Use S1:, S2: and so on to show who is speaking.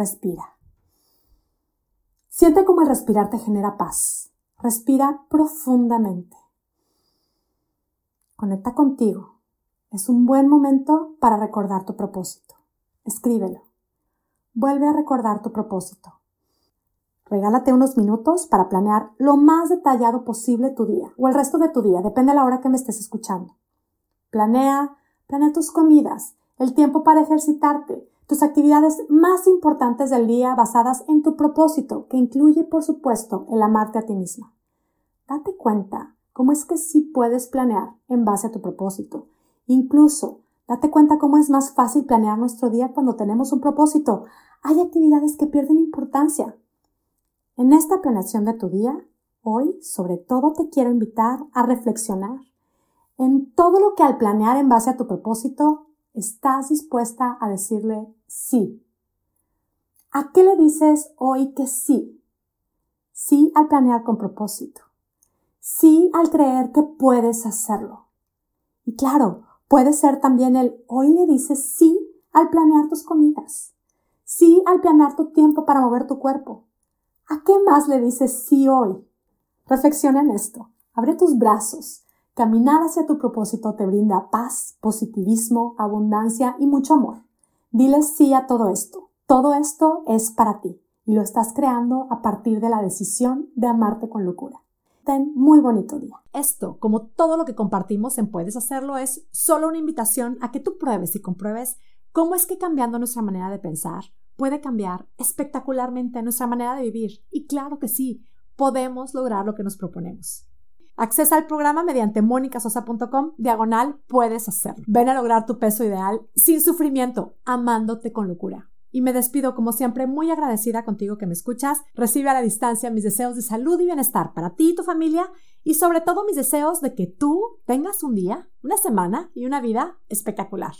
S1: respira. Siente cómo el respirar te genera paz. Respira profundamente. Conecta contigo. Es un buen momento para recordar tu propósito. Escríbelo. Vuelve a recordar tu propósito. Regálate unos minutos para planear lo más detallado posible tu día o el resto de tu día, depende de la hora que me estés escuchando. Planea, planea tus comidas, el tiempo para ejercitarte, tus actividades más importantes del día basadas en tu propósito, que incluye, por supuesto, el amarte a ti misma. Date cuenta cómo es que sí puedes planear en base a tu propósito. Incluso, date cuenta cómo es más fácil planear nuestro día cuando tenemos un propósito. Hay actividades que pierden importancia, en esta planeación de tu día, hoy sobre todo te quiero invitar a reflexionar en todo lo que al planear en base a tu propósito estás dispuesta a decirle sí. ¿A qué le dices hoy que sí? Sí al planear con propósito. Sí al creer que puedes hacerlo. Y claro, puede ser también el hoy le dices sí al planear tus comidas. Sí al planear tu tiempo para mover tu cuerpo. ¿A qué más le dices sí hoy? Reflexiona en esto. Abre tus brazos. Caminar hacia tu propósito te brinda paz, positivismo, abundancia y mucho amor. Dile sí a todo esto. Todo esto es para ti y lo estás creando a partir de la decisión de amarte con locura. Ten muy bonito día.
S2: Esto, como todo lo que compartimos en Puedes Hacerlo, es solo una invitación a que tú pruebes y compruebes cómo es que cambiando nuestra manera de pensar, puede cambiar espectacularmente nuestra manera de vivir. Y claro que sí, podemos lograr lo que nos proponemos. Accesa al programa mediante monicasosa.com, diagonal, puedes hacerlo. Ven a lograr tu peso ideal sin sufrimiento, amándote con locura. Y me despido como siempre muy agradecida contigo que me escuchas. Recibe a la distancia mis deseos de salud y bienestar para ti y tu familia y sobre todo mis deseos de que tú tengas un día, una semana y una vida espectacular.